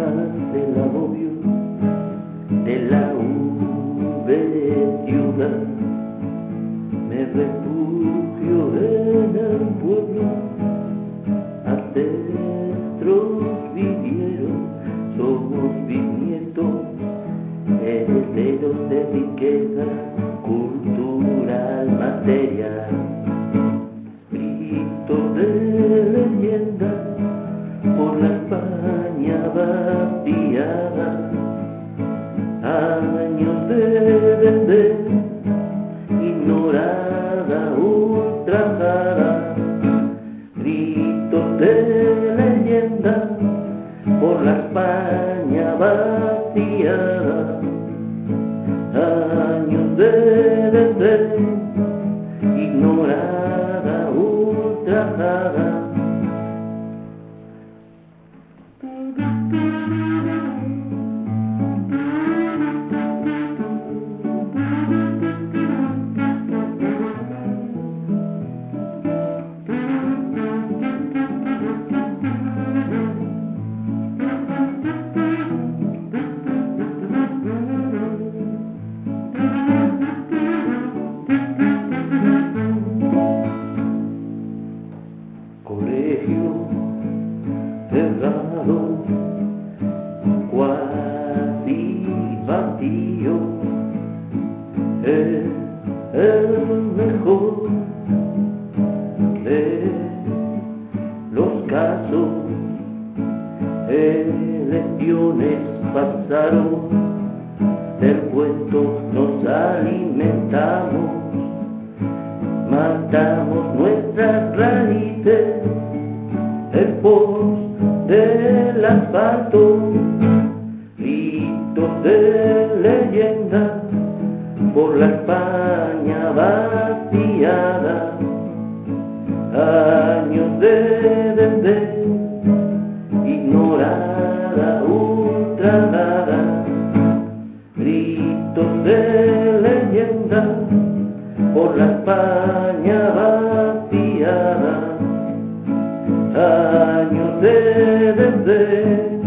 atrás del agobio de la V ciudad. Me refugio en el pueblo, ancestros vivieron, somos bisnietos, herederos de riqueza cultural, material. Años de vender, ignorada, ultrajada, gritos de leyenda por la España vaciada, años de vender, ignorada, ultrajada. El mejor de los casos, elecciones pasaron, del cuento nos alimentamos matamos nuestras raíces, el pos del asfalto, gritos de leyenda por la España vaciada, años de desdén, ignorada, ultrajada, gritos de leyenda por la España vaciada, años de desdén.